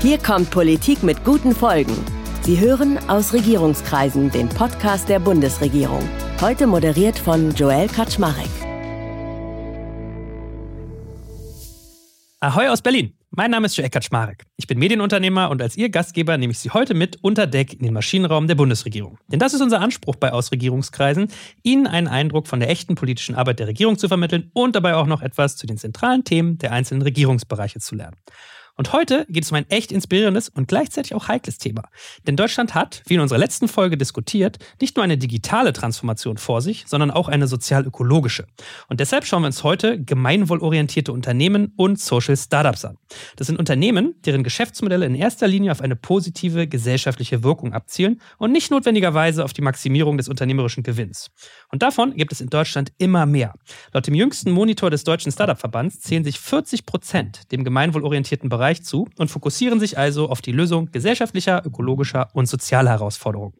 Hier kommt Politik mit guten Folgen. Sie hören aus Regierungskreisen den Podcast der Bundesregierung. Heute moderiert von Joel Kaczmarek. Ahoi aus Berlin. Mein Name ist Joel Kaczmarek. Ich bin Medienunternehmer und als Ihr Gastgeber nehme ich Sie heute mit unter Deck in den Maschinenraum der Bundesregierung. Denn das ist unser Anspruch bei Ausregierungskreisen, Ihnen einen Eindruck von der echten politischen Arbeit der Regierung zu vermitteln und dabei auch noch etwas zu den zentralen Themen der einzelnen Regierungsbereiche zu lernen. Und heute geht es um ein echt inspirierendes und gleichzeitig auch heikles Thema. Denn Deutschland hat, wie in unserer letzten Folge diskutiert, nicht nur eine digitale Transformation vor sich, sondern auch eine sozial-ökologische. Und deshalb schauen wir uns heute gemeinwohlorientierte Unternehmen und Social Startups an. Das sind Unternehmen, deren Geschäftsmodelle in erster Linie auf eine positive gesellschaftliche Wirkung abzielen und nicht notwendigerweise auf die Maximierung des unternehmerischen Gewinns. Und davon gibt es in Deutschland immer mehr. Laut dem jüngsten Monitor des Deutschen Startup-Verbands zählen sich 40 Prozent dem gemeinwohlorientierten Bereich Bereich zu und fokussieren sich also auf die Lösung gesellschaftlicher, ökologischer und sozialer Herausforderungen.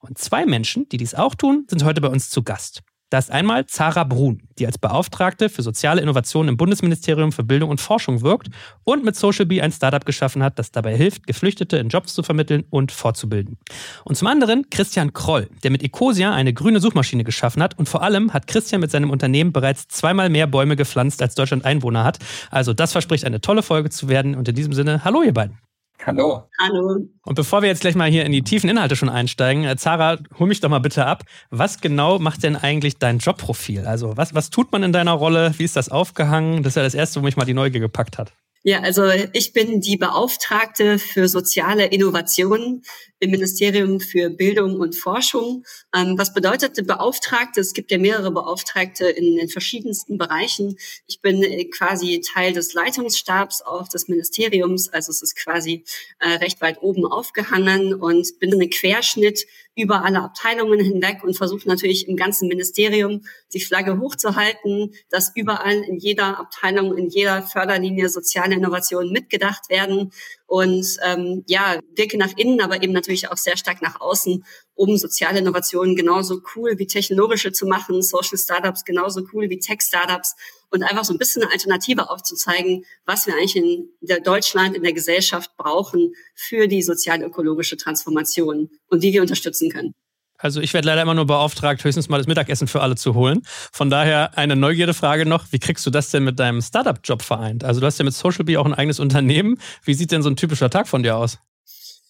Und zwei Menschen, die dies auch tun, sind heute bei uns zu Gast. Da ist einmal Zara Brun, die als Beauftragte für soziale Innovation im Bundesministerium für Bildung und Forschung wirkt und mit Social Bee ein Startup geschaffen hat, das dabei hilft, Geflüchtete in Jobs zu vermitteln und fortzubilden. Und zum anderen Christian Kroll, der mit Ecosia eine grüne Suchmaschine geschaffen hat und vor allem hat Christian mit seinem Unternehmen bereits zweimal mehr Bäume gepflanzt, als Deutschland Einwohner hat. Also das verspricht eine tolle Folge zu werden und in diesem Sinne, hallo ihr beiden. Hallo. Hallo. Und bevor wir jetzt gleich mal hier in die tiefen Inhalte schon einsteigen, äh, Zara, hol mich doch mal bitte ab. Was genau macht denn eigentlich dein Jobprofil? Also was, was tut man in deiner Rolle? Wie ist das aufgehangen? Das ist ja das Erste, wo mich mal die Neugier gepackt hat. Ja, also ich bin die Beauftragte für soziale Innovationen im Ministerium für Bildung und Forschung. Ähm, was bedeutet Beauftragte? Es gibt ja mehrere Beauftragte in den verschiedensten Bereichen. Ich bin äh, quasi Teil des Leitungsstabs auch des Ministeriums, also es ist quasi äh, recht weit oben aufgehangen und bin ein Querschnitt über alle Abteilungen hinweg und versuche natürlich im ganzen Ministerium die Flagge hochzuhalten, dass überall in jeder Abteilung, in jeder Förderlinie soziale Innovationen mitgedacht werden und ähm, ja, wirke nach innen, aber eben natürlich auch sehr stark nach außen, um soziale Innovationen genauso cool wie technologische zu machen, Social Startups genauso cool wie Tech Startups und einfach so ein bisschen eine Alternative aufzuzeigen, was wir eigentlich in der Deutschland, in der Gesellschaft brauchen für die sozial-ökologische Transformation und wie wir unterstützen können. Also ich werde leider immer nur beauftragt, höchstens mal das Mittagessen für alle zu holen. Von daher eine Neugierdefrage noch, wie kriegst du das denn mit deinem Startup-Job vereint? Also du hast ja mit Social Bee auch ein eigenes Unternehmen. Wie sieht denn so ein typischer Tag von dir aus?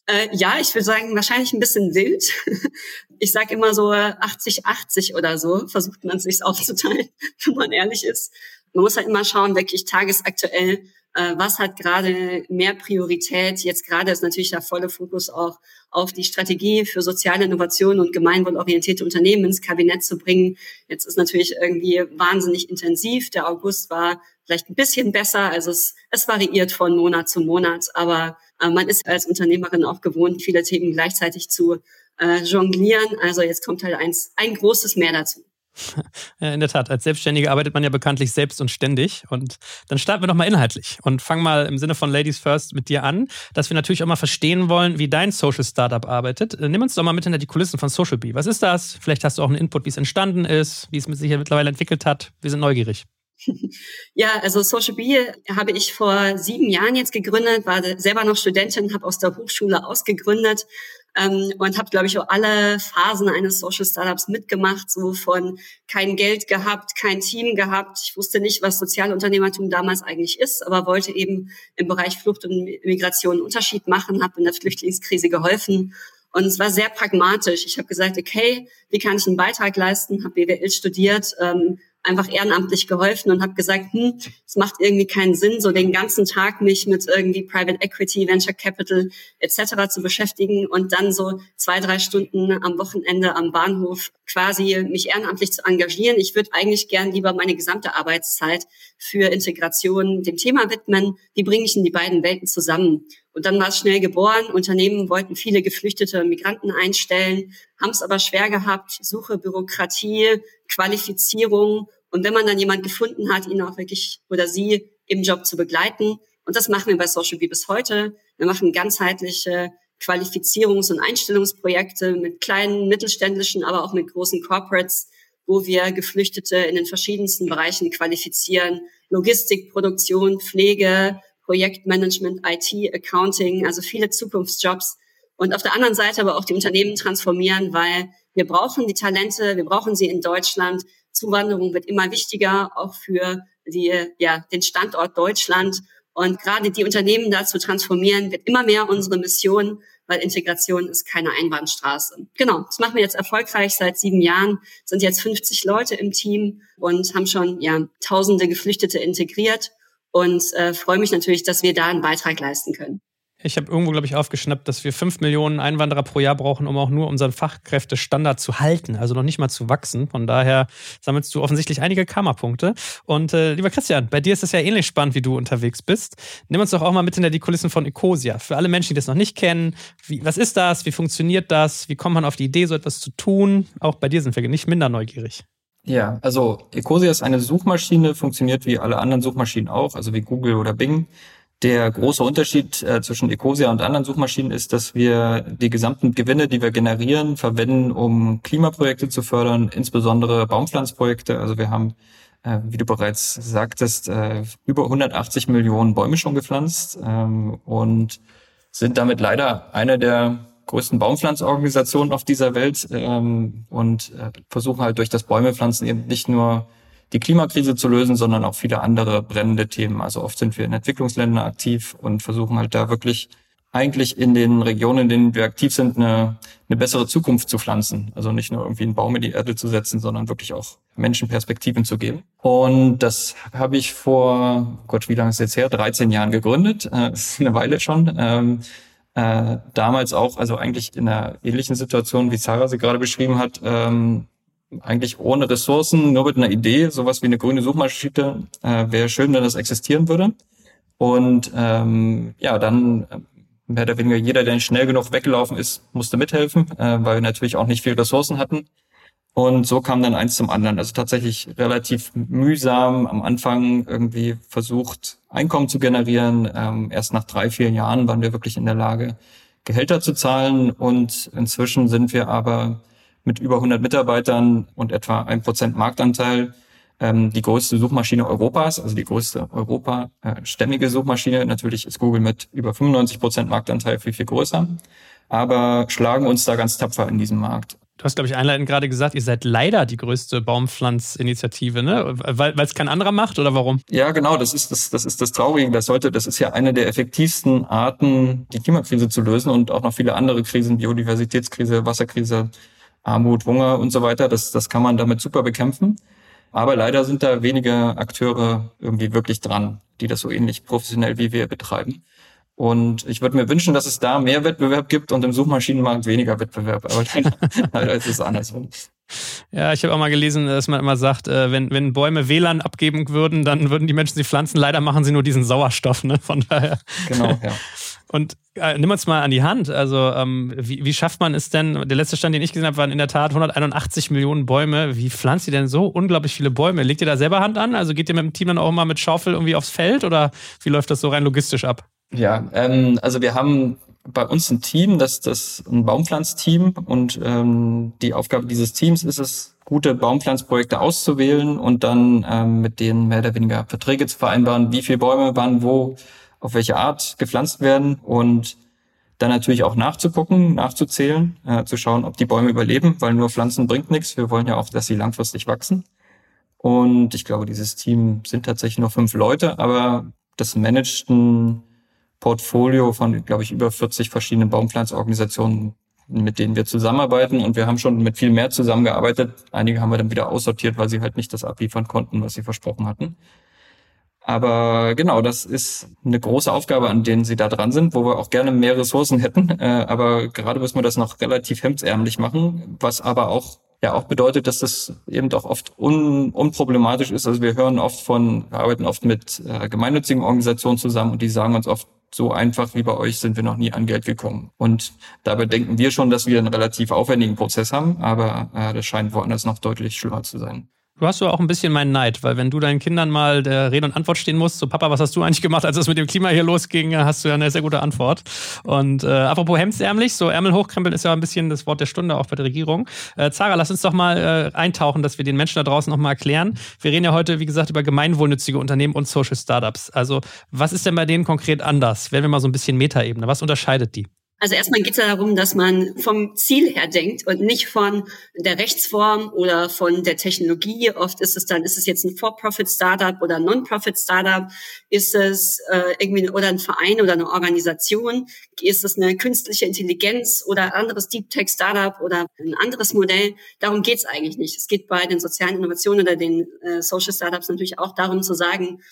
Äh, ja, ich würde sagen, wahrscheinlich ein bisschen wild. Ich sage immer so 80-80 oder so, versucht man sich aufzuteilen, wenn man ehrlich ist. Man muss halt immer schauen, wirklich tagesaktuell, äh, was hat gerade mehr Priorität. Jetzt gerade ist natürlich der volle Fokus auch auf die Strategie für soziale Innovation und gemeinwohlorientierte Unternehmen ins Kabinett zu bringen. Jetzt ist natürlich irgendwie wahnsinnig intensiv. Der August war vielleicht ein bisschen besser. Also es, es variiert von Monat zu Monat, aber man ist als Unternehmerin auch gewohnt, viele Themen gleichzeitig zu äh, jonglieren. Also jetzt kommt halt eins, ein großes Mehr dazu. In der Tat, als Selbstständige arbeitet man ja bekanntlich selbst und ständig. Und dann starten wir doch mal inhaltlich und fangen mal im Sinne von Ladies First mit dir an, dass wir natürlich auch mal verstehen wollen, wie dein Social Startup arbeitet. Äh, nimm uns doch mal mit hinter die Kulissen von Social Bee. Was ist das? Vielleicht hast du auch einen Input, wie es entstanden ist, wie es sich mittlerweile entwickelt hat. Wir sind neugierig. Ja, also Social Bee habe ich vor sieben Jahren jetzt gegründet, war selber noch Studentin, habe aus der Hochschule ausgegründet ähm, und habe, glaube ich, auch alle Phasen eines Social Startups mitgemacht, so von kein Geld gehabt, kein Team gehabt. Ich wusste nicht, was Sozialunternehmertum damals eigentlich ist, aber wollte eben im Bereich Flucht und Migration einen Unterschied machen, habe in der Flüchtlingskrise geholfen und es war sehr pragmatisch. Ich habe gesagt, okay, wie kann ich einen Beitrag leisten? Habe BWL studiert, ähm, einfach ehrenamtlich geholfen und habe gesagt, hm, es macht irgendwie keinen Sinn, so den ganzen Tag mich mit irgendwie Private Equity, Venture Capital etc. zu beschäftigen und dann so zwei, drei Stunden am Wochenende am Bahnhof quasi mich ehrenamtlich zu engagieren. Ich würde eigentlich gern lieber meine gesamte Arbeitszeit für Integration dem Thema widmen. Wie bringe ich in die beiden Welten zusammen? Und dann war es schnell geboren. Unternehmen wollten viele geflüchtete Migranten einstellen, haben es aber schwer gehabt. Suche, Bürokratie, Qualifizierung. Und wenn man dann jemand gefunden hat, ihn auch wirklich oder sie im Job zu begleiten. Und das machen wir bei Social Bee bis heute. Wir machen ganzheitliche Qualifizierungs- und Einstellungsprojekte mit kleinen, mittelständischen, aber auch mit großen Corporates, wo wir Geflüchtete in den verschiedensten Bereichen qualifizieren. Logistik, Produktion, Pflege, Projektmanagement, IT, Accounting, also viele Zukunftsjobs. Und auf der anderen Seite aber auch die Unternehmen transformieren, weil wir brauchen die Talente, wir brauchen sie in Deutschland. Zuwanderung wird immer wichtiger, auch für die, ja, den Standort Deutschland. Und gerade die Unternehmen da zu transformieren, wird immer mehr unsere Mission, weil Integration ist keine Einbahnstraße. Genau, das machen wir jetzt erfolgreich seit sieben Jahren, sind jetzt 50 Leute im Team und haben schon ja, tausende Geflüchtete integriert und äh, freue mich natürlich, dass wir da einen Beitrag leisten können. Ich habe irgendwo, glaube ich, aufgeschnappt, dass wir fünf Millionen Einwanderer pro Jahr brauchen, um auch nur unseren Fachkräftestandard zu halten, also noch nicht mal zu wachsen. Von daher sammelst du offensichtlich einige Karma-Punkte. Und äh, lieber Christian, bei dir ist es ja ähnlich spannend, wie du unterwegs bist. Nimm uns doch auch mal mit hinter die Kulissen von Ecosia. Für alle Menschen, die das noch nicht kennen, wie, was ist das? Wie funktioniert das? Wie kommt man auf die Idee, so etwas zu tun? Auch bei dir sind wir nicht minder neugierig. Ja, also Ecosia ist eine Suchmaschine, funktioniert wie alle anderen Suchmaschinen auch, also wie Google oder Bing. Der große Unterschied äh, zwischen Ecosia und anderen Suchmaschinen ist, dass wir die gesamten Gewinne, die wir generieren, verwenden, um Klimaprojekte zu fördern, insbesondere Baumpflanzprojekte. Also wir haben, äh, wie du bereits sagtest, äh, über 180 Millionen Bäume schon gepflanzt ähm, und sind damit leider eine der größten Baumpflanzorganisationen auf dieser Welt ähm, und äh, versuchen halt durch das Bäumepflanzen eben nicht nur die Klimakrise zu lösen, sondern auch viele andere brennende Themen. Also oft sind wir in Entwicklungsländern aktiv und versuchen halt da wirklich eigentlich in den Regionen, in denen wir aktiv sind, eine, eine bessere Zukunft zu pflanzen. Also nicht nur irgendwie einen Baum in die Erde zu setzen, sondern wirklich auch Menschen Perspektiven zu geben. Und das habe ich vor, Gott, wie lange ist es jetzt her? 13 Jahren gegründet. Äh, das ist eine Weile schon. Äh, damals auch, also eigentlich in einer ähnlichen Situation, wie Sarah sie gerade beschrieben hat, ähm, eigentlich ohne Ressourcen, nur mit einer Idee, sowas wie eine grüne Suchmaschine, äh, wäre schön, wenn das existieren würde. Und ähm, ja, dann äh, mehr oder weniger jeder, der nicht schnell genug weggelaufen ist, musste mithelfen, äh, weil wir natürlich auch nicht viel Ressourcen hatten. Und so kam dann eins zum anderen. Also tatsächlich relativ mühsam am Anfang irgendwie versucht, Einkommen zu generieren. Ähm, erst nach drei, vier Jahren waren wir wirklich in der Lage, Gehälter zu zahlen. Und inzwischen sind wir aber mit über 100 Mitarbeitern und etwa ein Prozent Marktanteil ähm, die größte Suchmaschine Europas, also die größte europastämmige Suchmaschine. Natürlich ist Google mit über 95 Prozent Marktanteil viel, viel größer, aber schlagen uns da ganz tapfer in diesem Markt. Du hast, glaube ich, einleitend gerade gesagt, ihr seid leider die größte Baumpflanzinitiative, ne? Weil es kein anderer macht oder warum? Ja, genau, das ist das, das ist das Traurige. Das sollte, das ist ja eine der effektivsten Arten, die Klimakrise zu lösen und auch noch viele andere Krisen, Biodiversitätskrise, Wasserkrise, Armut, Hunger und so weiter. Das, das kann man damit super bekämpfen. Aber leider sind da wenige Akteure irgendwie wirklich dran, die das so ähnlich professionell wie wir betreiben. Und ich würde mir wünschen, dass es da mehr Wettbewerb gibt und im Suchmaschinenmarkt weniger Wettbewerb. Aber leider, ist es andersrum. Ja, ich habe auch mal gelesen, dass man immer sagt, äh, wenn, wenn Bäume WLAN abgeben würden, dann würden die Menschen sie pflanzen. Leider machen sie nur diesen Sauerstoff, ne? Von daher. Genau, ja. Und äh, nimm uns mal an die Hand. Also, ähm, wie, wie schafft man es denn? Der letzte Stand, den ich gesehen habe, waren in der Tat 181 Millionen Bäume. Wie pflanzt ihr denn so unglaublich viele Bäume? Legt ihr da selber Hand an? Also geht ihr mit dem Team dann auch mal mit Schaufel irgendwie aufs Feld oder wie läuft das so rein logistisch ab? Ja, ähm, also wir haben bei uns ein Team, das das ein Baumpflanzteam und ähm, die Aufgabe dieses Teams ist es, gute Baumpflanzprojekte auszuwählen und dann ähm, mit denen mehr oder weniger Verträge zu vereinbaren, wie viele Bäume wann wo auf welche Art gepflanzt werden und dann natürlich auch nachzugucken, nachzuzählen, äh, zu schauen, ob die Bäume überleben, weil nur Pflanzen bringt nichts. Wir wollen ja auch, dass sie langfristig wachsen. Und ich glaube, dieses Team sind tatsächlich nur fünf Leute, aber das managt ein Portfolio von, glaube ich, über 40 verschiedenen Baumpflanzorganisationen, mit denen wir zusammenarbeiten. Und wir haben schon mit viel mehr zusammengearbeitet. Einige haben wir dann wieder aussortiert, weil sie halt nicht das abliefern konnten, was sie versprochen hatten. Aber genau, das ist eine große Aufgabe, an denen sie da dran sind, wo wir auch gerne mehr Ressourcen hätten. Äh, aber gerade müssen wir das noch relativ hemdsärmlich machen, was aber auch ja auch bedeutet, dass das eben doch oft un, unproblematisch ist. Also wir hören oft von, wir arbeiten oft mit äh, gemeinnützigen Organisationen zusammen und die sagen uns oft, so einfach wie bei euch sind wir noch nie an Geld gekommen. Und dabei denken wir schon, dass wir einen relativ aufwendigen Prozess haben, aber äh, das scheint woanders noch deutlich schlimmer zu sein. Du hast aber auch ein bisschen meinen Neid, weil wenn du deinen Kindern mal der Rede und Antwort stehen musst, so Papa, was hast du eigentlich gemacht, als es mit dem Klima hier losging, hast du ja eine sehr gute Antwort. Und äh, apropos hemdsärmlich, so Ärmel hochkrempeln ist ja ein bisschen das Wort der Stunde auch bei der Regierung. Äh, Zara, lass uns doch mal äh, eintauchen, dass wir den Menschen da draußen noch mal erklären. Wir reden ja heute, wie gesagt, über gemeinwohlnützige Unternehmen und Social Startups. Also was ist denn bei denen konkret anders? Werden wir mal so ein bisschen Metaebene. Was unterscheidet die? Also erstmal geht es ja darum, dass man vom Ziel her denkt und nicht von der Rechtsform oder von der Technologie. Oft ist es dann, ist es jetzt ein For-Profit-Startup oder ein Non-Profit-Startup? Ist es äh, irgendwie oder ein Verein oder eine Organisation? Ist es eine künstliche Intelligenz oder ein anderes Deep Tech-Startup oder ein anderes Modell? Darum geht es eigentlich nicht. Es geht bei den sozialen Innovationen oder den äh, Social Startups natürlich auch darum zu sagen,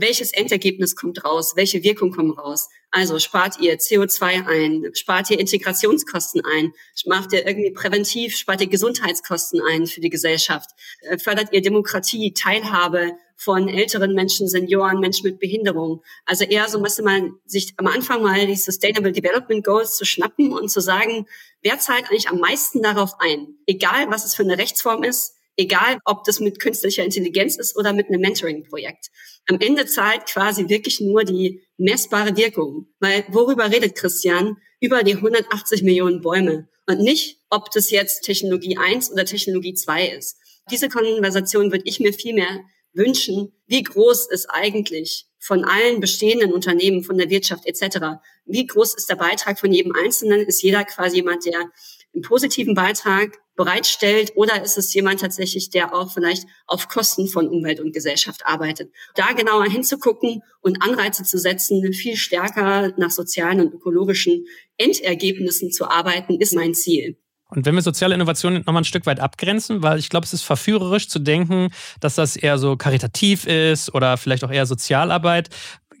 welches Endergebnis kommt raus, welche Wirkung kommt raus. Also spart ihr CO2 ein, spart ihr Integrationskosten ein, macht ihr irgendwie präventiv, spart ihr Gesundheitskosten ein für die Gesellschaft, äh, fördert ihr Demokratie, Teilhabe von älteren Menschen, Senioren, Menschen mit Behinderung. Also eher so müsste man sich am Anfang mal die Sustainable Development Goals zu schnappen und zu sagen, wer zahlt eigentlich am meisten darauf ein? Egal, was es für eine Rechtsform ist, egal ob das mit künstlicher Intelligenz ist oder mit einem Mentoring-Projekt. Am Ende zahlt quasi wirklich nur die messbare Wirkung. Weil worüber redet Christian? Über die 180 Millionen Bäume. Und nicht, ob das jetzt Technologie 1 oder Technologie 2 ist. Diese Konversation würde ich mir viel mehr wünschen. Wie groß ist eigentlich von allen bestehenden Unternehmen, von der Wirtschaft etc. Wie groß ist der Beitrag von jedem Einzelnen? Ist jeder quasi jemand, der einen positiven Beitrag bereitstellt oder ist es jemand tatsächlich, der auch vielleicht auf Kosten von Umwelt und Gesellschaft arbeitet? Da genauer hinzugucken und Anreize zu setzen, viel stärker nach sozialen und ökologischen Endergebnissen zu arbeiten, ist mein Ziel. Und wenn wir soziale Innovationen nochmal ein Stück weit abgrenzen, weil ich glaube, es ist verführerisch zu denken, dass das eher so karitativ ist oder vielleicht auch eher Sozialarbeit.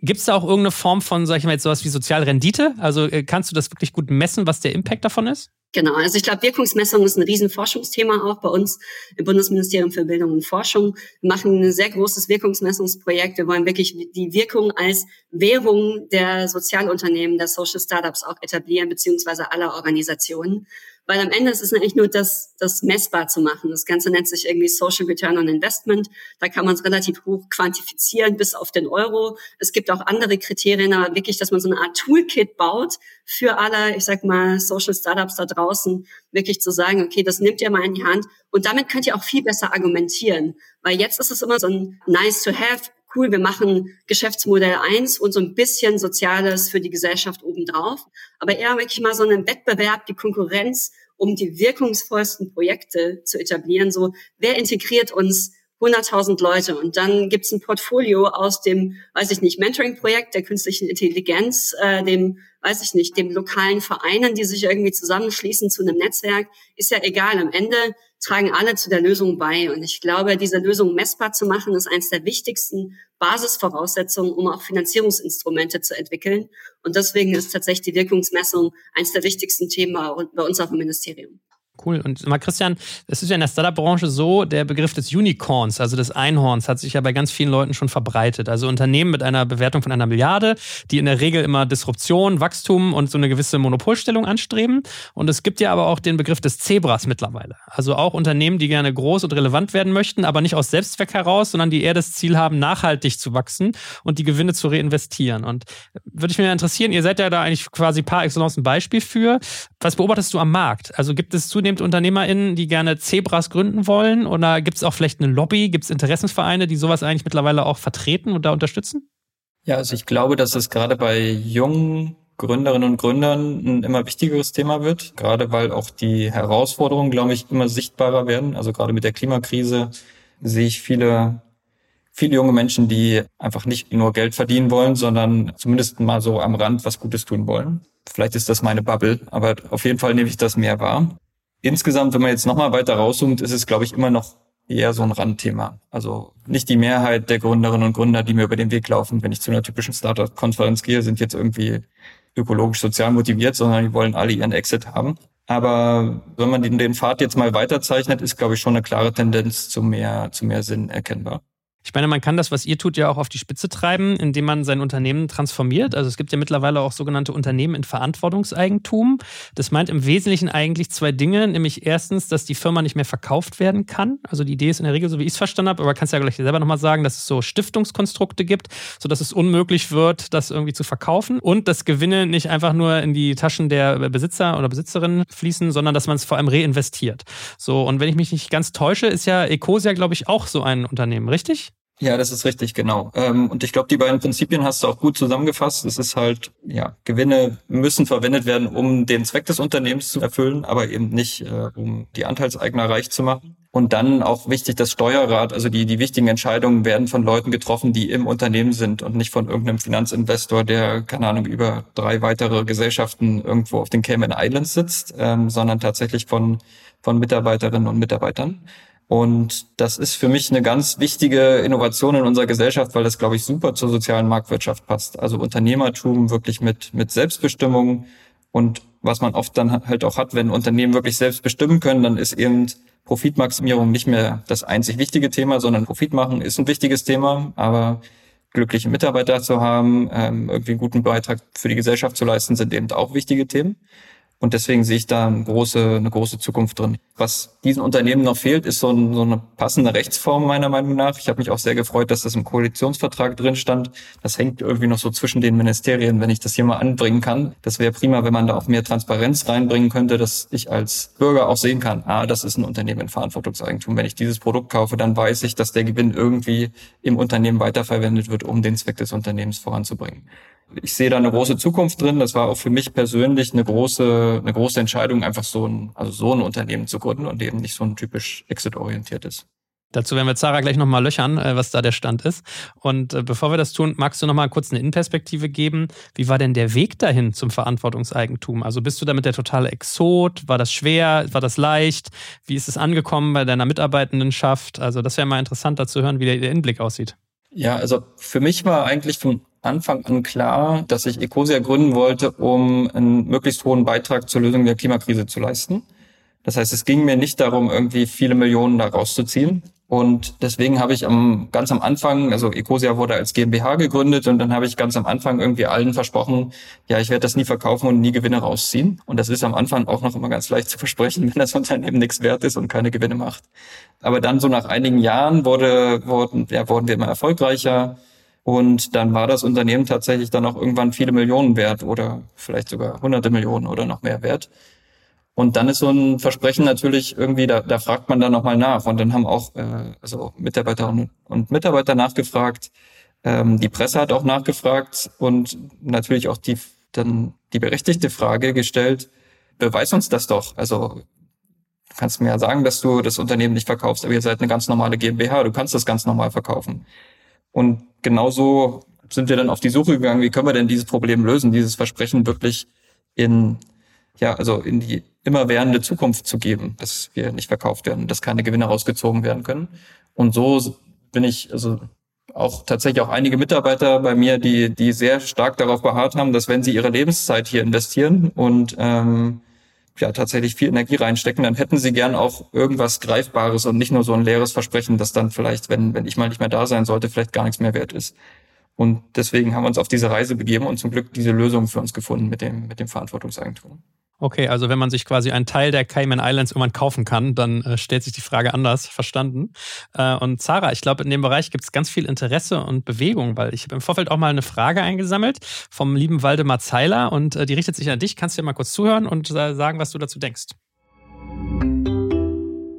Gibt es da auch irgendeine Form von, sag ich mal jetzt sowas wie Sozialrendite? Also äh, kannst du das wirklich gut messen, was der Impact davon ist? Genau, also ich glaube, Wirkungsmessung ist ein Riesenforschungsthema auch bei uns im Bundesministerium für Bildung und Forschung. Wir machen ein sehr großes Wirkungsmessungsprojekt. Wir wollen wirklich die Wirkung als Währung der Sozialunternehmen, der Social Startups auch etablieren, beziehungsweise aller Organisationen. Weil am Ende ist es eigentlich nur das, das messbar zu machen. Das Ganze nennt sich irgendwie Social Return on Investment. Da kann man es relativ hoch quantifizieren bis auf den Euro. Es gibt auch andere Kriterien, aber wirklich, dass man so eine Art Toolkit baut für alle, ich sag mal, Social Startups da draußen, wirklich zu sagen, okay, das nimmt ihr mal in die Hand. Und damit könnt ihr auch viel besser argumentieren. Weil jetzt ist es immer so ein nice to have, cool, wir machen Geschäftsmodell eins und so ein bisschen Soziales für die Gesellschaft obendrauf. Aber eher wirklich mal so einen Wettbewerb, die Konkurrenz, um die wirkungsvollsten Projekte zu etablieren. So, wer integriert uns 100.000 Leute und dann gibt's ein Portfolio aus dem, weiß ich nicht, Mentoring-Projekt der künstlichen Intelligenz, äh, dem, weiß ich nicht, dem lokalen Vereinen, die sich irgendwie zusammenschließen zu einem Netzwerk, ist ja egal. Am Ende tragen alle zu der Lösung bei. Und ich glaube, diese Lösung messbar zu machen, ist eines der wichtigsten Basisvoraussetzungen, um auch Finanzierungsinstrumente zu entwickeln. Und deswegen ist tatsächlich die Wirkungsmessung eines der wichtigsten Themen bei uns auf dem Ministerium. Cool. Und mal Christian, es ist ja in der Startup-Branche so, der Begriff des Unicorns, also des Einhorns, hat sich ja bei ganz vielen Leuten schon verbreitet. Also Unternehmen mit einer Bewertung von einer Milliarde, die in der Regel immer Disruption, Wachstum und so eine gewisse Monopolstellung anstreben. Und es gibt ja aber auch den Begriff des Zebras mittlerweile. Also auch Unternehmen, die gerne groß und relevant werden möchten, aber nicht aus Selbstzweck heraus, sondern die eher das Ziel haben, nachhaltig zu wachsen und die Gewinne zu reinvestieren. Und würde ich mir interessieren, ihr seid ja da eigentlich quasi par excellence ein Beispiel für. Was beobachtest du am Markt? Also gibt es zunehmend UnternehmerInnen, die gerne Zebras gründen wollen? Oder gibt es auch vielleicht eine Lobby? Gibt es Interessensvereine, die sowas eigentlich mittlerweile auch vertreten und da unterstützen? Ja, also ich glaube, dass es gerade bei jungen Gründerinnen und Gründern ein immer wichtigeres Thema wird, gerade weil auch die Herausforderungen, glaube ich, immer sichtbarer werden. Also gerade mit der Klimakrise sehe ich viele, viele junge Menschen, die einfach nicht nur Geld verdienen wollen, sondern zumindest mal so am Rand was Gutes tun wollen. Vielleicht ist das meine Bubble, aber auf jeden Fall nehme ich das mehr wahr. Insgesamt, wenn man jetzt nochmal weiter rauszoomt, ist es, glaube ich, immer noch eher so ein Randthema. Also nicht die Mehrheit der Gründerinnen und Gründer, die mir über den Weg laufen, wenn ich zu einer typischen Startup-Konferenz gehe, sind jetzt irgendwie ökologisch sozial motiviert, sondern die wollen alle ihren Exit haben. Aber wenn man den, Pfad jetzt mal weiterzeichnet, ist, glaube ich, schon eine klare Tendenz zu mehr, zu mehr Sinn erkennbar. Ich meine, man kann das, was ihr tut, ja auch auf die Spitze treiben, indem man sein Unternehmen transformiert. Also es gibt ja mittlerweile auch sogenannte Unternehmen in Verantwortungseigentum. Das meint im Wesentlichen eigentlich zwei Dinge, nämlich erstens, dass die Firma nicht mehr verkauft werden kann. Also die Idee ist in der Regel, so wie ich es verstanden habe, aber kannst ja gleich selber nochmal sagen, dass es so Stiftungskonstrukte gibt, sodass es unmöglich wird, das irgendwie zu verkaufen und dass Gewinne nicht einfach nur in die Taschen der Besitzer oder Besitzerinnen fließen, sondern dass man es vor allem reinvestiert. So, und wenn ich mich nicht ganz täusche, ist ja Ecosia, glaube ich, auch so ein Unternehmen, richtig? Ja, das ist richtig, genau. Ähm, und ich glaube, die beiden Prinzipien hast du auch gut zusammengefasst. Es ist halt, ja, Gewinne müssen verwendet werden, um den Zweck des Unternehmens zu erfüllen, aber eben nicht, äh, um die Anteilseigner reich zu machen. Und dann auch wichtig, das Steuerrat, also die, die wichtigen Entscheidungen werden von Leuten getroffen, die im Unternehmen sind und nicht von irgendeinem Finanzinvestor, der, keine Ahnung, über drei weitere Gesellschaften irgendwo auf den Cayman Islands sitzt, ähm, sondern tatsächlich von, von Mitarbeiterinnen und Mitarbeitern. Und das ist für mich eine ganz wichtige Innovation in unserer Gesellschaft, weil das, glaube ich, super zur sozialen Marktwirtschaft passt. Also Unternehmertum wirklich mit, mit Selbstbestimmung und was man oft dann halt auch hat, wenn Unternehmen wirklich selbst bestimmen können, dann ist eben Profitmaximierung nicht mehr das einzig wichtige Thema, sondern Profit machen ist ein wichtiges Thema, aber glückliche Mitarbeiter zu haben, ähm, irgendwie einen guten Beitrag für die Gesellschaft zu leisten, sind eben auch wichtige Themen. Und deswegen sehe ich da eine große, eine große Zukunft drin. Was diesen Unternehmen noch fehlt, ist so, ein, so eine passende Rechtsform meiner Meinung nach. Ich habe mich auch sehr gefreut, dass das im Koalitionsvertrag drin stand. Das hängt irgendwie noch so zwischen den Ministerien, wenn ich das hier mal anbringen kann. Das wäre prima, wenn man da auch mehr Transparenz reinbringen könnte, dass ich als Bürger auch sehen kann, ah, das ist ein Unternehmen in Verantwortungseigentum. Wenn ich dieses Produkt kaufe, dann weiß ich, dass der Gewinn irgendwie im Unternehmen weiterverwendet wird, um den Zweck des Unternehmens voranzubringen ich sehe da eine große Zukunft drin. Das war auch für mich persönlich eine große, eine große Entscheidung, einfach so ein, also so ein Unternehmen zu gründen und eben nicht so ein typisch exit-orientiertes. Dazu werden wir Zara gleich nochmal löchern, äh, was da der Stand ist. Und äh, bevor wir das tun, magst du nochmal kurz eine Innenperspektive geben. Wie war denn der Weg dahin zum Verantwortungseigentum? Also bist du damit der totale Exot? War das schwer? War das leicht? Wie ist es angekommen bei deiner Mitarbeitendenschaft? Also das wäre mal interessant, da zu hören, wie der, Innenblick aussieht. Ja, also für mich war eigentlich von Anfang an klar, dass ich Ecosia gründen wollte, um einen möglichst hohen Beitrag zur Lösung der Klimakrise zu leisten. Das heißt, es ging mir nicht darum, irgendwie viele Millionen da rauszuziehen. Und deswegen habe ich am, ganz am Anfang, also Ecosia wurde als GmbH gegründet und dann habe ich ganz am Anfang irgendwie allen versprochen, ja, ich werde das nie verkaufen und nie Gewinne rausziehen. Und das ist am Anfang auch noch immer ganz leicht zu versprechen, wenn das Unternehmen nichts wert ist und keine Gewinne macht. Aber dann so nach einigen Jahren wurde, wurden, ja, wurden wir immer erfolgreicher. Und dann war das Unternehmen tatsächlich dann auch irgendwann viele Millionen wert oder vielleicht sogar hunderte Millionen oder noch mehr wert. Und dann ist so ein Versprechen natürlich irgendwie, da, da fragt man dann nochmal nach. Und dann haben auch äh, also Mitarbeiterinnen und Mitarbeiter nachgefragt. Ähm, die Presse hat auch nachgefragt und natürlich auch die dann die berechtigte Frage gestellt, beweis uns das doch. Also du kannst mir ja sagen, dass du das Unternehmen nicht verkaufst, aber ihr seid eine ganz normale GmbH, du kannst das ganz normal verkaufen. Und genauso sind wir dann auf die Suche gegangen, wie können wir denn dieses Problem lösen, dieses Versprechen wirklich in, ja, also in die immerwährende Zukunft zu geben, dass wir nicht verkauft werden, dass keine Gewinne rausgezogen werden können. Und so bin ich, also auch tatsächlich auch einige Mitarbeiter bei mir, die, die sehr stark darauf beharrt haben, dass wenn sie ihre Lebenszeit hier investieren und ähm, ja tatsächlich viel Energie reinstecken, dann hätten sie gern auch irgendwas Greifbares und nicht nur so ein leeres Versprechen, das dann vielleicht, wenn, wenn ich mal nicht mehr da sein sollte, vielleicht gar nichts mehr wert ist. Und deswegen haben wir uns auf diese Reise begeben und zum Glück diese Lösung für uns gefunden mit dem, mit dem Verantwortungseigentum. Okay, also wenn man sich quasi einen Teil der Cayman Islands irgendwann kaufen kann, dann äh, stellt sich die Frage anders, verstanden. Äh, und Zara, ich glaube, in dem Bereich gibt es ganz viel Interesse und Bewegung, weil ich habe im Vorfeld auch mal eine Frage eingesammelt vom lieben Waldemar Zeiler und äh, die richtet sich an dich. Kannst du dir mal kurz zuhören und äh, sagen, was du dazu denkst?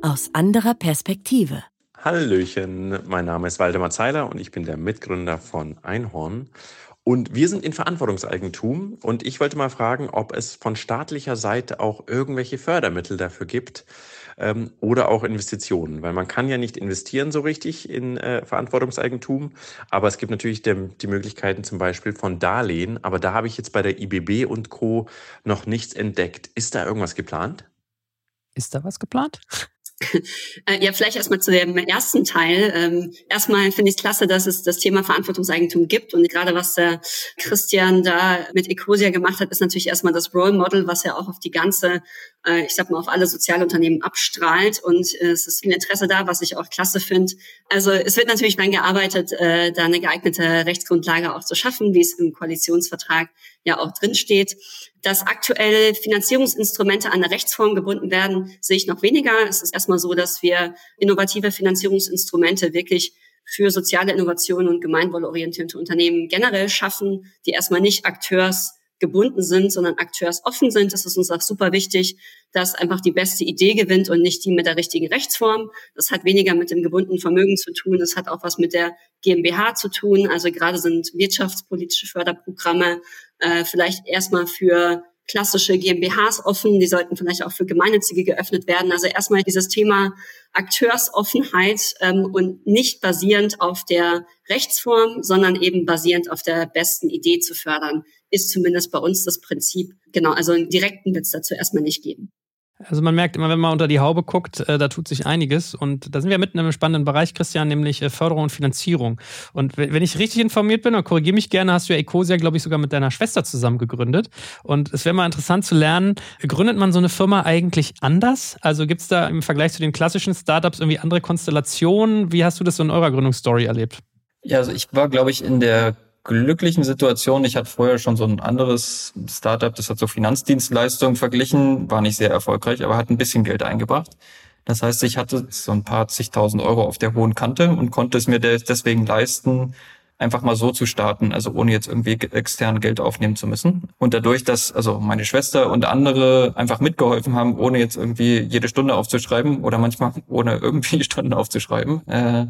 Aus anderer Perspektive. Hallöchen, mein Name ist Waldemar Zeiler und ich bin der Mitgründer von Einhorn. Und wir sind in Verantwortungseigentum und ich wollte mal fragen, ob es von staatlicher Seite auch irgendwelche Fördermittel dafür gibt ähm, oder auch Investitionen, weil man kann ja nicht investieren so richtig in äh, Verantwortungseigentum, aber es gibt natürlich der, die Möglichkeiten zum Beispiel von Darlehen, aber da habe ich jetzt bei der IBB und Co. noch nichts entdeckt. Ist da irgendwas geplant? Ist da was geplant? Äh, ja, vielleicht erstmal zu dem ersten Teil. Ähm, erstmal finde ich es klasse, dass es das Thema Verantwortungseigentum gibt. Und gerade was der Christian da mit Ecosia gemacht hat, ist natürlich erstmal das Role Model, was ja auch auf die ganze, äh, ich sag mal, auf alle Sozialunternehmen abstrahlt. Und äh, es ist viel Interesse da, was ich auch klasse finde. Also es wird natürlich daran gearbeitet, äh, da eine geeignete Rechtsgrundlage auch zu schaffen, wie es im Koalitionsvertrag ja auch drinsteht. Dass aktuell Finanzierungsinstrumente an eine Rechtsform gebunden werden, sehe ich noch weniger. Es ist erstmal so, dass wir innovative Finanzierungsinstrumente wirklich für soziale Innovationen und gemeinwohlorientierte Unternehmen generell schaffen, die erstmal nicht Akteurs gebunden sind, sondern akteuroffen sind. Das ist uns auch super wichtig, dass einfach die beste Idee gewinnt und nicht die mit der richtigen Rechtsform. Das hat weniger mit dem gebundenen Vermögen zu tun. Das hat auch was mit der GmbH zu tun. Also gerade sind wirtschaftspolitische Förderprogramme äh, vielleicht erstmal für klassische GmbHs offen, die sollten vielleicht auch für Gemeinnützige geöffnet werden. Also erstmal dieses Thema Akteursoffenheit ähm, und nicht basierend auf der Rechtsform, sondern eben basierend auf der besten Idee zu fördern, ist zumindest bei uns das Prinzip. Genau, also einen direkten wird es dazu erstmal nicht geben. Also man merkt immer, wenn man unter die Haube guckt, äh, da tut sich einiges. Und da sind wir mitten in einem spannenden Bereich, Christian, nämlich äh, Förderung und Finanzierung. Und wenn ich richtig informiert bin, und korrigiere mich gerne, hast du ja Ecosia, glaube ich, sogar mit deiner Schwester zusammen gegründet. Und es wäre mal interessant zu lernen, gründet man so eine Firma eigentlich anders? Also gibt es da im Vergleich zu den klassischen Startups irgendwie andere Konstellationen? Wie hast du das so in eurer Gründungsstory erlebt? Ja, also ich war, glaube ich, in der glücklichen Situation. Ich hatte vorher schon so ein anderes Startup, das hat so Finanzdienstleistungen verglichen, war nicht sehr erfolgreich, aber hat ein bisschen Geld eingebracht. Das heißt, ich hatte so ein paar zigtausend Euro auf der hohen Kante und konnte es mir deswegen leisten, einfach mal so zu starten, also ohne jetzt irgendwie extern Geld aufnehmen zu müssen. Und dadurch, dass also meine Schwester und andere einfach mitgeholfen haben, ohne jetzt irgendwie jede Stunde aufzuschreiben oder manchmal ohne irgendwie Stunden aufzuschreiben, äh,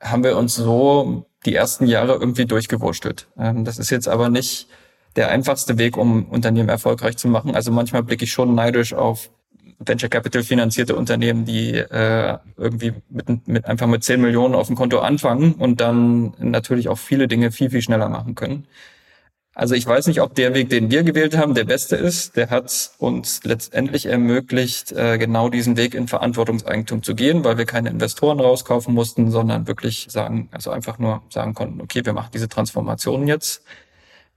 haben wir uns so die ersten Jahre irgendwie durchgewurschtelt. Ähm, das ist jetzt aber nicht der einfachste Weg, um Unternehmen erfolgreich zu machen. Also manchmal blicke ich schon neidisch auf Venture Capital finanzierte Unternehmen, die äh, irgendwie mit, mit einfach mit 10 Millionen auf dem Konto anfangen und dann natürlich auch viele Dinge viel, viel schneller machen können. Also ich weiß nicht, ob der Weg, den wir gewählt haben, der beste ist. Der hat uns letztendlich ermöglicht, äh, genau diesen Weg in Verantwortungseigentum zu gehen, weil wir keine Investoren rauskaufen mussten, sondern wirklich sagen, also einfach nur sagen konnten, okay, wir machen diese Transformation jetzt.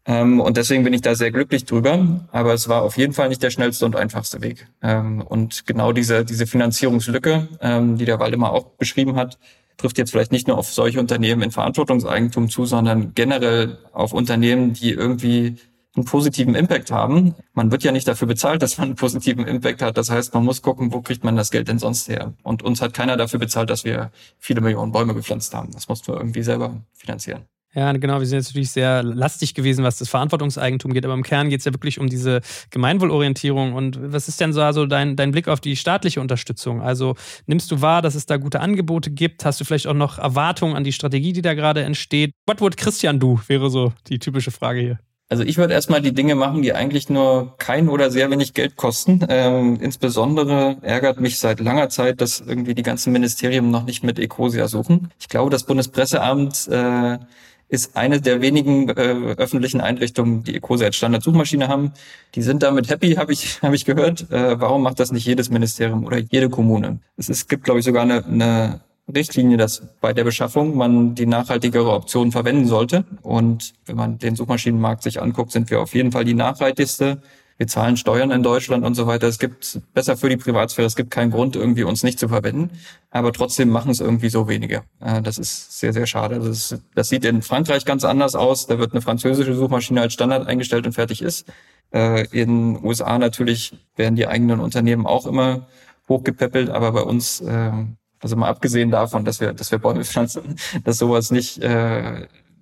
Ähm, und deswegen bin ich da sehr glücklich drüber. Aber es war auf jeden Fall nicht der schnellste und einfachste Weg. Ähm, und genau diese, diese Finanzierungslücke, ähm, die der Waldemar auch beschrieben hat, trifft jetzt vielleicht nicht nur auf solche Unternehmen in Verantwortungseigentum zu, sondern generell auf Unternehmen, die irgendwie einen positiven Impact haben. Man wird ja nicht dafür bezahlt, dass man einen positiven Impact hat. Das heißt, man muss gucken, wo kriegt man das Geld denn sonst her? Und uns hat keiner dafür bezahlt, dass wir viele Millionen Bäume gepflanzt haben. Das mussten wir irgendwie selber finanzieren. Ja, genau. Wir sind jetzt natürlich sehr lastig gewesen, was das Verantwortungseigentum geht. Aber im Kern geht es ja wirklich um diese Gemeinwohlorientierung. Und was ist denn so also dein, dein Blick auf die staatliche Unterstützung? Also nimmst du wahr, dass es da gute Angebote gibt? Hast du vielleicht auch noch Erwartungen an die Strategie, die da gerade entsteht? What would Christian do? Wäre so die typische Frage hier. Also ich würde erstmal die Dinge machen, die eigentlich nur kein oder sehr wenig Geld kosten. Ähm, insbesondere ärgert mich seit langer Zeit, dass irgendwie die ganzen Ministerien noch nicht mit Ecosia suchen. Ich glaube, das Bundespresseamt äh, ist eine der wenigen äh, öffentlichen Einrichtungen, die Ecosia als Standardsuchmaschine haben. Die sind damit happy, habe ich, hab ich gehört. Äh, warum macht das nicht jedes Ministerium oder jede Kommune? Es ist, gibt, glaube ich, sogar eine, eine Richtlinie, dass bei der Beschaffung man die nachhaltigere Option verwenden sollte. Und wenn man den Suchmaschinenmarkt sich anguckt, sind wir auf jeden Fall die nachhaltigste wir zahlen Steuern in Deutschland und so weiter. Es gibt besser für die Privatsphäre, es gibt keinen Grund, irgendwie uns nicht zu verwenden. Aber trotzdem machen es irgendwie so wenige. Äh, das ist sehr, sehr schade. Das, ist, das sieht in Frankreich ganz anders aus. Da wird eine französische Suchmaschine als Standard eingestellt und fertig ist. Äh, in USA natürlich werden die eigenen Unternehmen auch immer hochgepäppelt, aber bei uns, äh, also mal abgesehen davon, dass wir, dass wir Bäume pflanzen, dass sowas nicht,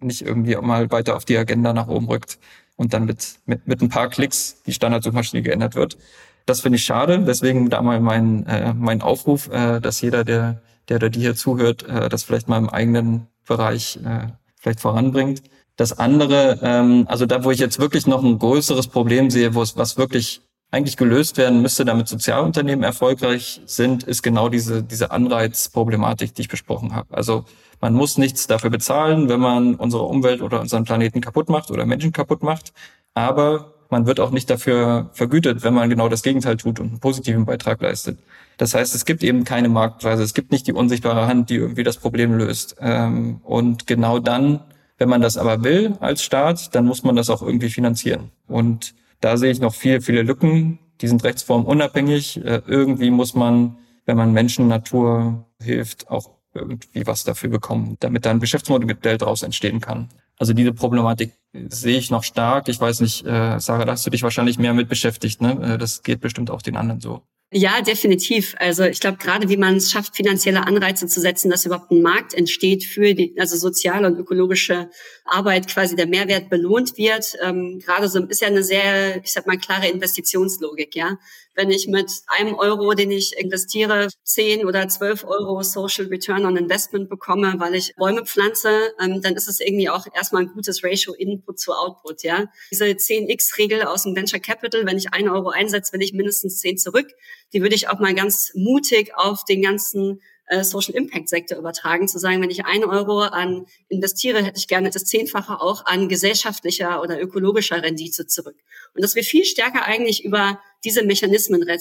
nicht irgendwie mal weiter auf die Agenda nach oben rückt und dann mit, mit, mit ein paar Klicks die Standardsuchmaschine geändert wird. Das finde ich schade. Deswegen da mal mein, äh, mein Aufruf, äh, dass jeder, der, der oder die hier zuhört, äh, das vielleicht mal im eigenen Bereich äh, vielleicht voranbringt. Das andere, ähm, also da, wo ich jetzt wirklich noch ein größeres Problem sehe, wo es was wirklich eigentlich gelöst werden müsste, damit Sozialunternehmen erfolgreich sind, ist genau diese, diese Anreizproblematik, die ich besprochen habe. Also man muss nichts dafür bezahlen, wenn man unsere Umwelt oder unseren Planeten kaputt macht oder Menschen kaputt macht. Aber man wird auch nicht dafür vergütet, wenn man genau das Gegenteil tut und einen positiven Beitrag leistet. Das heißt, es gibt eben keine Marktpreise, es gibt nicht die unsichtbare Hand, die irgendwie das Problem löst. Ähm, und genau dann, wenn man das aber will als Staat, dann muss man das auch irgendwie finanzieren. Und da sehe ich noch viele, viele Lücken. Die sind rechtsformunabhängig. Äh, irgendwie muss man, wenn man Menschen, Natur hilft, auch irgendwie was dafür bekommen, damit da ein Geschäftsmodell daraus entstehen kann. Also diese Problematik sehe ich noch stark. Ich weiß nicht, äh, Sarah, da hast du dich wahrscheinlich mehr mit beschäftigt. Ne? Äh, das geht bestimmt auch den anderen so. Ja, definitiv. Also ich glaube, gerade wie man es schafft, finanzielle Anreize zu setzen, dass überhaupt ein Markt entsteht für die, also soziale und ökologische Arbeit, quasi der Mehrwert belohnt wird. Ähm, gerade so ist ja eine sehr, ich sag mal, klare Investitionslogik, ja. Wenn ich mit einem Euro, den ich investiere, zehn oder zwölf Euro Social Return on Investment bekomme, weil ich Bäume pflanze, ähm, dann ist es irgendwie auch erstmal ein gutes Ratio Input zu Output, ja. Diese 10x-Regel aus dem Venture Capital, wenn ich einen Euro einsetze, will ich mindestens zehn zurück die würde ich auch mal ganz mutig auf den ganzen äh, Social Impact Sektor übertragen, zu sagen, wenn ich einen Euro an investiere, hätte ich gerne das Zehnfache auch an gesellschaftlicher oder ökologischer Rendite zurück. Und dass wir viel stärker eigentlich über diese Mechanismen äh,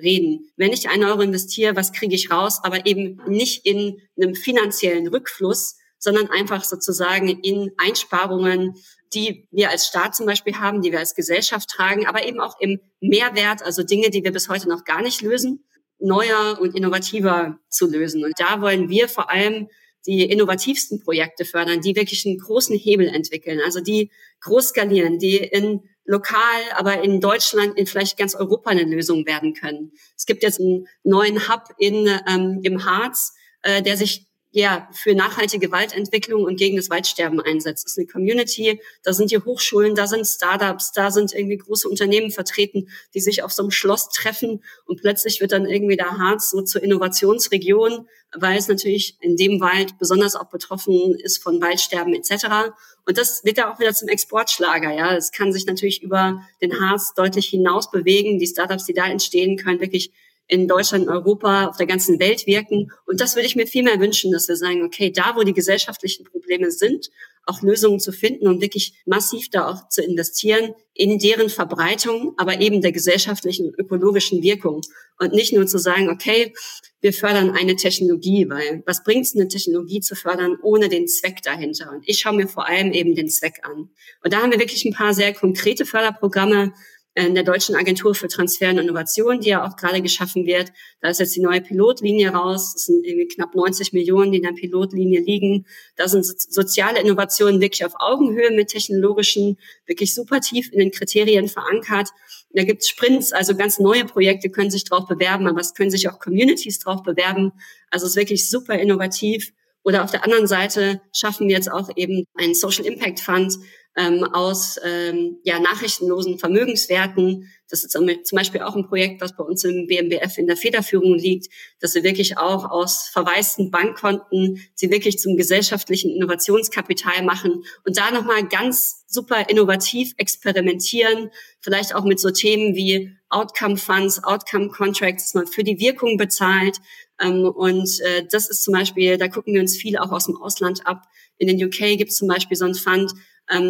reden. Wenn ich einen Euro investiere, was kriege ich raus? Aber eben nicht in einem finanziellen Rückfluss, sondern einfach sozusagen in Einsparungen, die wir als Staat zum Beispiel haben, die wir als Gesellschaft tragen, aber eben auch im Mehrwert, also Dinge, die wir bis heute noch gar nicht lösen, neuer und innovativer zu lösen. Und da wollen wir vor allem die innovativsten Projekte fördern, die wirklich einen großen Hebel entwickeln, also die groß skalieren, die in lokal, aber in Deutschland, in vielleicht ganz Europa eine Lösung werden können. Es gibt jetzt einen neuen Hub in, ähm, im Harz, äh, der sich ja, für nachhaltige Waldentwicklung und gegen das Waldsterben einsetzt. Das ist eine Community, da sind die Hochschulen, da sind Startups, da sind irgendwie große Unternehmen vertreten, die sich auf so einem Schloss treffen und plötzlich wird dann irgendwie der Harz so zur Innovationsregion, weil es natürlich in dem Wald besonders auch betroffen ist von Waldsterben etc. Und das wird ja auch wieder zum Exportschlager. Ja, es kann sich natürlich über den Harz deutlich hinaus bewegen. Die Startups, die da entstehen, können wirklich in Deutschland, Europa, auf der ganzen Welt wirken. Und das würde ich mir viel mehr wünschen, dass wir sagen, okay, da, wo die gesellschaftlichen Probleme sind, auch Lösungen zu finden und wirklich massiv da auch zu investieren in deren Verbreitung, aber eben der gesellschaftlichen ökologischen Wirkung. Und nicht nur zu sagen, okay, wir fördern eine Technologie, weil was bringt es, eine Technologie zu fördern ohne den Zweck dahinter? Und ich schaue mir vor allem eben den Zweck an. Und da haben wir wirklich ein paar sehr konkrete Förderprogramme, in der Deutschen Agentur für Transfer und Innovation, die ja auch gerade geschaffen wird. Da ist jetzt die neue Pilotlinie raus. Das sind irgendwie knapp 90 Millionen, die in der Pilotlinie liegen. Da sind soziale Innovationen wirklich auf Augenhöhe mit technologischen, wirklich super tief in den Kriterien verankert. Da gibt's Sprints, also ganz neue Projekte können sich drauf bewerben, aber es können sich auch Communities drauf bewerben. Also es ist wirklich super innovativ. Oder auf der anderen Seite schaffen wir jetzt auch eben einen Social Impact Fund, ähm, aus ähm, ja, nachrichtenlosen Vermögenswerten. Das ist zum Beispiel auch ein Projekt, was bei uns im BMBF in der Federführung liegt, dass wir wirklich auch aus verwaisten Bankkonten sie wirklich zum gesellschaftlichen Innovationskapital machen und da nochmal ganz super innovativ experimentieren, vielleicht auch mit so Themen wie Outcome Funds, Outcome Contracts, dass man für die Wirkung bezahlt. Ähm, und äh, das ist zum Beispiel, da gucken wir uns viel auch aus dem Ausland ab. In den UK gibt es zum Beispiel so ein Fund,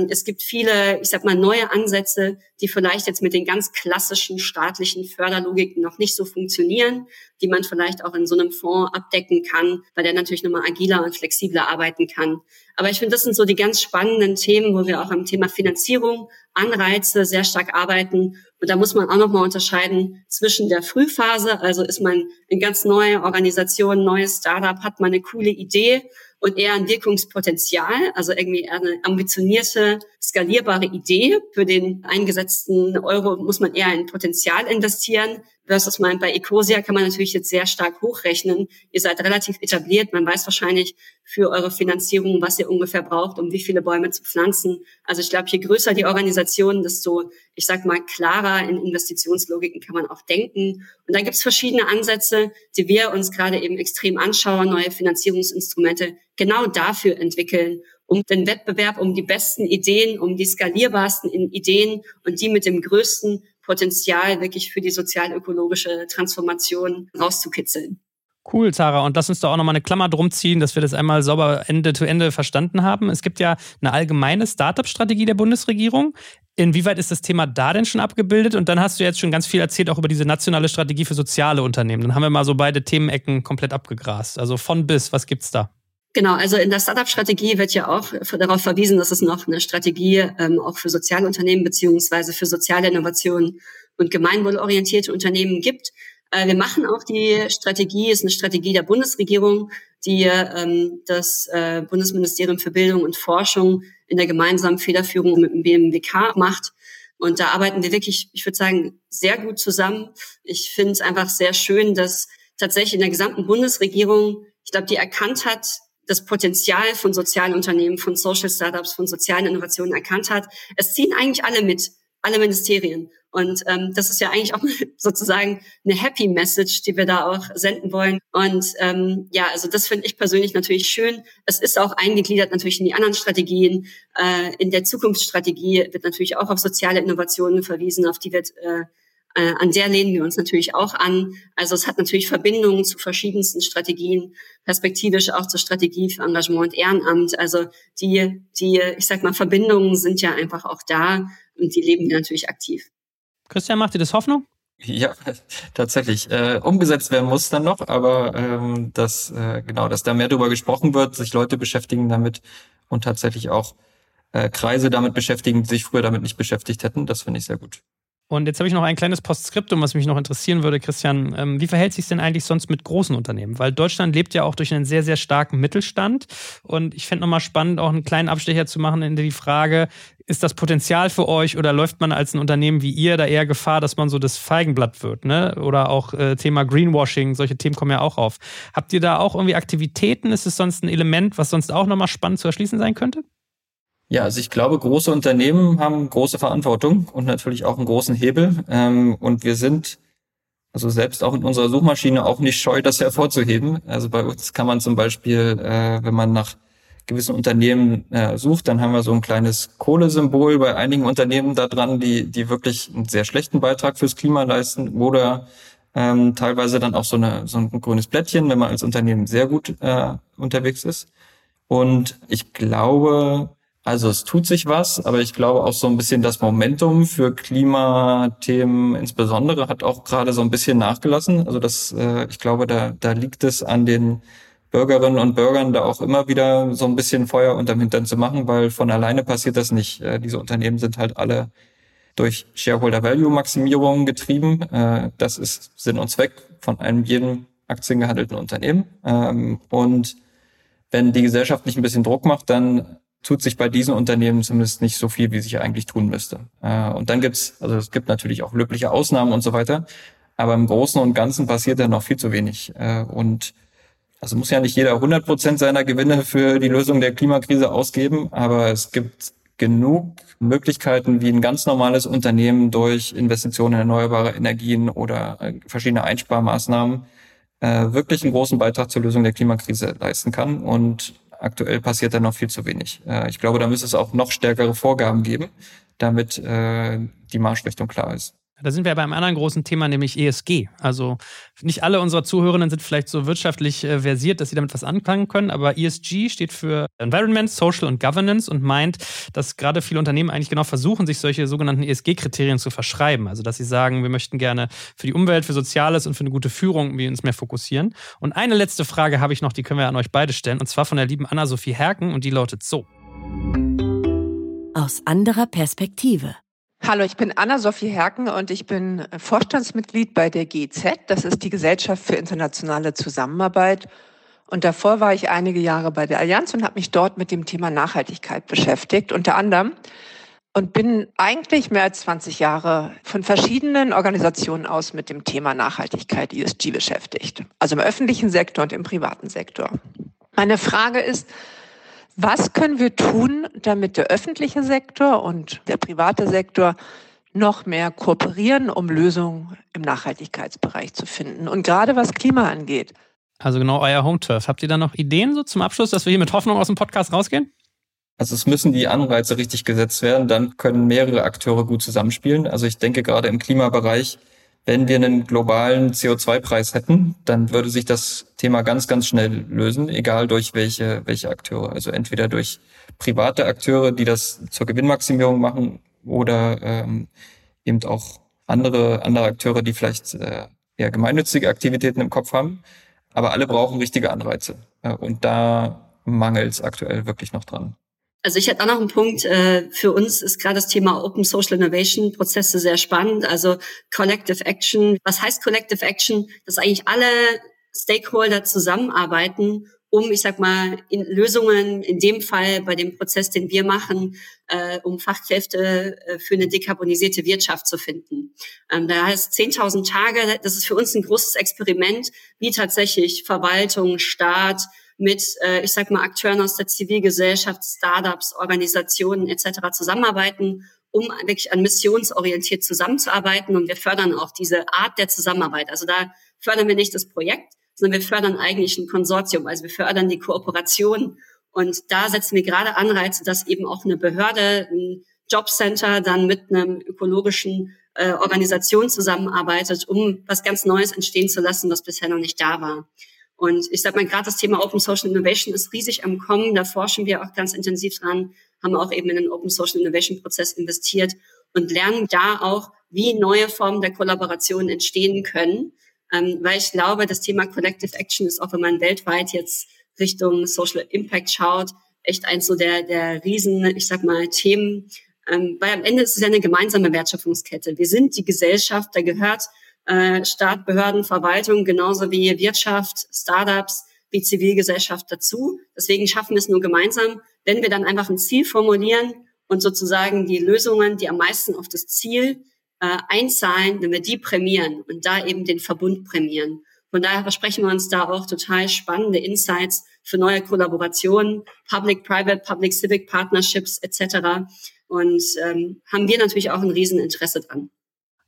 es gibt viele, ich sag mal, neue Ansätze, die vielleicht jetzt mit den ganz klassischen staatlichen Förderlogiken noch nicht so funktionieren, die man vielleicht auch in so einem Fonds abdecken kann, weil der natürlich nochmal agiler und flexibler arbeiten kann. Aber ich finde, das sind so die ganz spannenden Themen, wo wir auch am Thema Finanzierung, Anreize sehr stark arbeiten. Und da muss man auch nochmal unterscheiden zwischen der Frühphase, also ist man in ganz neue Organisation, neues Startup, hat man eine coole Idee und eher ein Wirkungspotenzial, also irgendwie eine ambitionierte, skalierbare Idee. Für den eingesetzten Euro muss man eher ein Potenzial investieren. Versus mal bei Ecosia kann man natürlich jetzt sehr stark hochrechnen. Ihr seid relativ etabliert. Man weiß wahrscheinlich für eure Finanzierung, was ihr ungefähr braucht, um wie viele Bäume zu pflanzen. Also ich glaube, je größer die Organisation, desto, ich sag mal, klarer in Investitionslogiken kann man auch denken. Und da gibt es verschiedene Ansätze, die wir uns gerade eben extrem anschauen, neue Finanzierungsinstrumente genau dafür entwickeln, um den Wettbewerb, um die besten Ideen, um die skalierbarsten Ideen und die mit dem größten Potenzial wirklich für die sozial-ökologische Transformation rauszukitzeln. Cool, Sarah. Und lass uns doch auch nochmal eine Klammer drum ziehen, dass wir das einmal sauber Ende zu Ende verstanden haben. Es gibt ja eine allgemeine Startup-Strategie der Bundesregierung. Inwieweit ist das Thema da denn schon abgebildet? Und dann hast du jetzt schon ganz viel erzählt, auch über diese nationale Strategie für soziale Unternehmen. Dann haben wir mal so beide Themenecken komplett abgegrast. Also von bis, was gibt's da? Genau, also in der Startup-Strategie wird ja auch darauf verwiesen, dass es noch eine Strategie ähm, auch für soziale Unternehmen beziehungsweise für soziale Innovationen und gemeinwohlorientierte Unternehmen gibt. Äh, wir machen auch die Strategie, ist eine Strategie der Bundesregierung, die ähm, das äh, Bundesministerium für Bildung und Forschung in der gemeinsamen Federführung mit dem BMWK macht. Und da arbeiten wir wirklich, ich würde sagen, sehr gut zusammen. Ich finde es einfach sehr schön, dass tatsächlich in der gesamten Bundesregierung, ich glaube, die erkannt hat, das Potenzial von sozialen Unternehmen, von Social Startups, von sozialen Innovationen erkannt hat. Es ziehen eigentlich alle mit, alle Ministerien. Und ähm, das ist ja eigentlich auch sozusagen eine Happy Message, die wir da auch senden wollen. Und ähm, ja, also das finde ich persönlich natürlich schön. Es ist auch eingegliedert natürlich in die anderen Strategien. Äh, in der Zukunftsstrategie wird natürlich auch auf soziale Innovationen verwiesen, auf die wird äh, äh, an der lehnen wir uns natürlich auch an. Also es hat natürlich Verbindungen zu verschiedensten Strategien, perspektivisch auch zur Strategie für Engagement und Ehrenamt. Also die, die, ich sag mal, Verbindungen sind ja einfach auch da und die leben wir natürlich aktiv. Christian, macht dir das Hoffnung? Ja, tatsächlich. Äh, umgesetzt werden muss dann noch, aber ähm, dass äh, genau, dass da mehr darüber gesprochen wird, sich Leute beschäftigen damit und tatsächlich auch äh, Kreise damit beschäftigen, die sich früher damit nicht beschäftigt hätten, das finde ich sehr gut. Und jetzt habe ich noch ein kleines Postskriptum, was mich noch interessieren würde, Christian. Ähm, wie verhält sich denn eigentlich sonst mit großen Unternehmen? Weil Deutschland lebt ja auch durch einen sehr, sehr starken Mittelstand. Und ich fände nochmal spannend, auch einen kleinen Abstecher zu machen in die Frage, ist das Potenzial für euch oder läuft man als ein Unternehmen wie ihr da eher Gefahr, dass man so das Feigenblatt wird? Ne? Oder auch äh, Thema Greenwashing, solche Themen kommen ja auch auf. Habt ihr da auch irgendwie Aktivitäten? Ist es sonst ein Element, was sonst auch nochmal spannend zu erschließen sein könnte? Ja, also ich glaube, große Unternehmen haben große Verantwortung und natürlich auch einen großen Hebel. Ähm, und wir sind also selbst auch in unserer Suchmaschine auch nicht scheu, das hervorzuheben. Also bei uns kann man zum Beispiel, äh, wenn man nach gewissen Unternehmen äh, sucht, dann haben wir so ein kleines Kohlesymbol bei einigen Unternehmen da dran, die, die wirklich einen sehr schlechten Beitrag fürs Klima leisten oder ähm, teilweise dann auch so, eine, so ein grünes Blättchen, wenn man als Unternehmen sehr gut äh, unterwegs ist. Und ich glaube, also es tut sich was, aber ich glaube auch so ein bisschen das Momentum für Klimathemen insbesondere hat auch gerade so ein bisschen nachgelassen. Also das, äh, ich glaube, da, da liegt es an den Bürgerinnen und Bürgern da auch immer wieder so ein bisschen Feuer unterm Hintern zu machen, weil von alleine passiert das nicht. Äh, diese Unternehmen sind halt alle durch Shareholder Value Maximierung getrieben. Äh, das ist Sinn und Zweck von einem jedem aktiengehandelten Unternehmen. Ähm, und wenn die Gesellschaft nicht ein bisschen Druck macht, dann tut sich bei diesen Unternehmen zumindest nicht so viel, wie sich eigentlich tun müsste. Äh, und dann gibt's, also es gibt natürlich auch löbliche Ausnahmen und so weiter, aber im Großen und Ganzen passiert da noch viel zu wenig. Äh, und also muss ja nicht jeder 100 Prozent seiner Gewinne für die Lösung der Klimakrise ausgeben, aber es gibt genug Möglichkeiten, wie ein ganz normales Unternehmen durch Investitionen in erneuerbare Energien oder äh, verschiedene Einsparmaßnahmen wirklich einen großen Beitrag zur Lösung der Klimakrise leisten kann. Und Aktuell passiert da noch viel zu wenig. Äh, ich glaube, da müsste es auch noch stärkere Vorgaben geben, damit äh, die Marschrichtung klar ist. Da sind wir bei einem anderen großen Thema, nämlich ESG. Also nicht alle unserer Zuhörenden sind vielleicht so wirtschaftlich äh, versiert, dass sie damit was anfangen können, aber ESG steht für Environment, Social und Governance und meint, dass gerade viele Unternehmen eigentlich genau versuchen, sich solche sogenannten ESG-Kriterien zu verschreiben. Also dass sie sagen, wir möchten gerne für die Umwelt, für Soziales und für eine gute Führung wir uns mehr fokussieren. Und eine letzte Frage habe ich noch, die können wir an euch beide stellen, und zwar von der lieben Anna-Sophie Herken und die lautet so. Aus anderer Perspektive. Hallo, ich bin Anna-Sophie Herken und ich bin Vorstandsmitglied bei der GZ. Das ist die Gesellschaft für internationale Zusammenarbeit. Und davor war ich einige Jahre bei der Allianz und habe mich dort mit dem Thema Nachhaltigkeit beschäftigt, unter anderem. Und bin eigentlich mehr als 20 Jahre von verschiedenen Organisationen aus mit dem Thema Nachhaltigkeit, ESG, beschäftigt. Also im öffentlichen Sektor und im privaten Sektor. Meine Frage ist, was können wir tun, damit der öffentliche Sektor und der private Sektor noch mehr kooperieren, um Lösungen im Nachhaltigkeitsbereich zu finden? Und gerade was Klima angeht. Also genau euer Home-Turf. Habt ihr da noch Ideen so zum Abschluss, dass wir hier mit Hoffnung aus dem Podcast rausgehen? Also es müssen die Anreize richtig gesetzt werden, dann können mehrere Akteure gut zusammenspielen. Also ich denke gerade im Klimabereich wenn wir einen globalen CO2-Preis hätten, dann würde sich das Thema ganz, ganz schnell lösen, egal durch welche, welche Akteure. Also entweder durch private Akteure, die das zur Gewinnmaximierung machen, oder ähm, eben auch andere, andere Akteure, die vielleicht äh, eher gemeinnützige Aktivitäten im Kopf haben. Aber alle brauchen richtige Anreize. Äh, und da mangelt es aktuell wirklich noch dran. Also ich hätte auch noch einen Punkt. Äh, für uns ist gerade das Thema Open Social Innovation Prozesse sehr spannend. Also Collective Action. Was heißt Collective Action? Dass eigentlich alle Stakeholder zusammenarbeiten, um, ich sag mal, in Lösungen, in dem Fall bei dem Prozess, den wir machen, äh, um Fachkräfte äh, für eine dekarbonisierte Wirtschaft zu finden. Ähm, da heißt 10.000 Tage, das ist für uns ein großes Experiment, wie tatsächlich Verwaltung, Staat, mit, äh, ich sag mal, Akteuren aus der Zivilgesellschaft, Startups, Organisationen etc. zusammenarbeiten, um wirklich an missionsorientiert zusammenzuarbeiten. Und wir fördern auch diese Art der Zusammenarbeit. Also da fördern wir nicht das Projekt, sondern wir fördern eigentlich ein Konsortium. Also wir fördern die Kooperation. Und da setzen wir gerade Anreize, dass eben auch eine Behörde, ein Jobcenter dann mit einem ökologischen äh, Organisation zusammenarbeitet, um was ganz Neues entstehen zu lassen, was bisher noch nicht da war. Und ich sag mal, gerade das Thema Open Social Innovation ist riesig am Kommen. Da forschen wir auch ganz intensiv dran, haben auch eben in den Open Social Innovation Prozess investiert und lernen da auch, wie neue Formen der Kollaboration entstehen können. Ähm, weil ich glaube, das Thema Collective Action ist auch, wenn man weltweit jetzt Richtung Social Impact schaut, echt eins so der, der riesen, ich sag mal, Themen. Ähm, weil am Ende ist es ja eine gemeinsame Wertschöpfungskette. Wir sind die Gesellschaft, da gehört äh, Staat, Behörden, Verwaltung, genauso wie Wirtschaft, Startups, wie Zivilgesellschaft dazu. Deswegen schaffen wir es nur gemeinsam, wenn wir dann einfach ein Ziel formulieren und sozusagen die Lösungen, die am meisten auf das Ziel äh, einzahlen, wenn wir die prämieren und da eben den Verbund prämieren. Von daher versprechen wir uns da auch total spannende Insights für neue Kollaborationen, Public-Private, Public-Civic Partnerships etc. Und ähm, haben wir natürlich auch ein Rieseninteresse dran.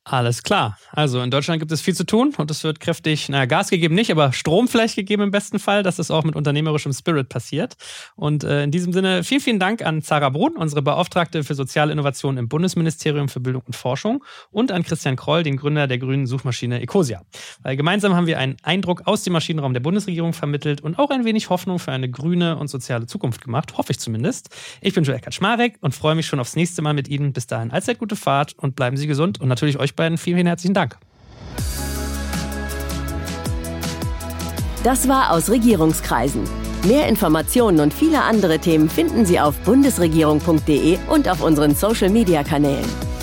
Alles klar. Also in Deutschland gibt es viel zu tun und es wird kräftig, naja, Gas gegeben nicht, aber Strom vielleicht gegeben im besten Fall, dass es auch mit unternehmerischem Spirit passiert. Und äh, in diesem Sinne vielen, vielen Dank an Zara Brun, unsere Beauftragte für soziale Innovation im Bundesministerium für Bildung und Forschung und an Christian Kroll, den Gründer der grünen Suchmaschine Ecosia. Weil gemeinsam haben wir einen Eindruck aus dem Maschinenraum der Bundesregierung vermittelt und auch ein wenig Hoffnung für eine grüne und soziale Zukunft gemacht, hoffe ich zumindest. Ich bin Joel Kaczmarek und freue mich schon aufs nächste Mal mit Ihnen. Bis dahin allzeit gute Fahrt und bleiben Sie gesund und natürlich beiden vielen, vielen herzlichen Dank. Das war aus Regierungskreisen. Mehr Informationen und viele andere Themen finden Sie auf bundesregierung.de und auf unseren Social-Media-Kanälen.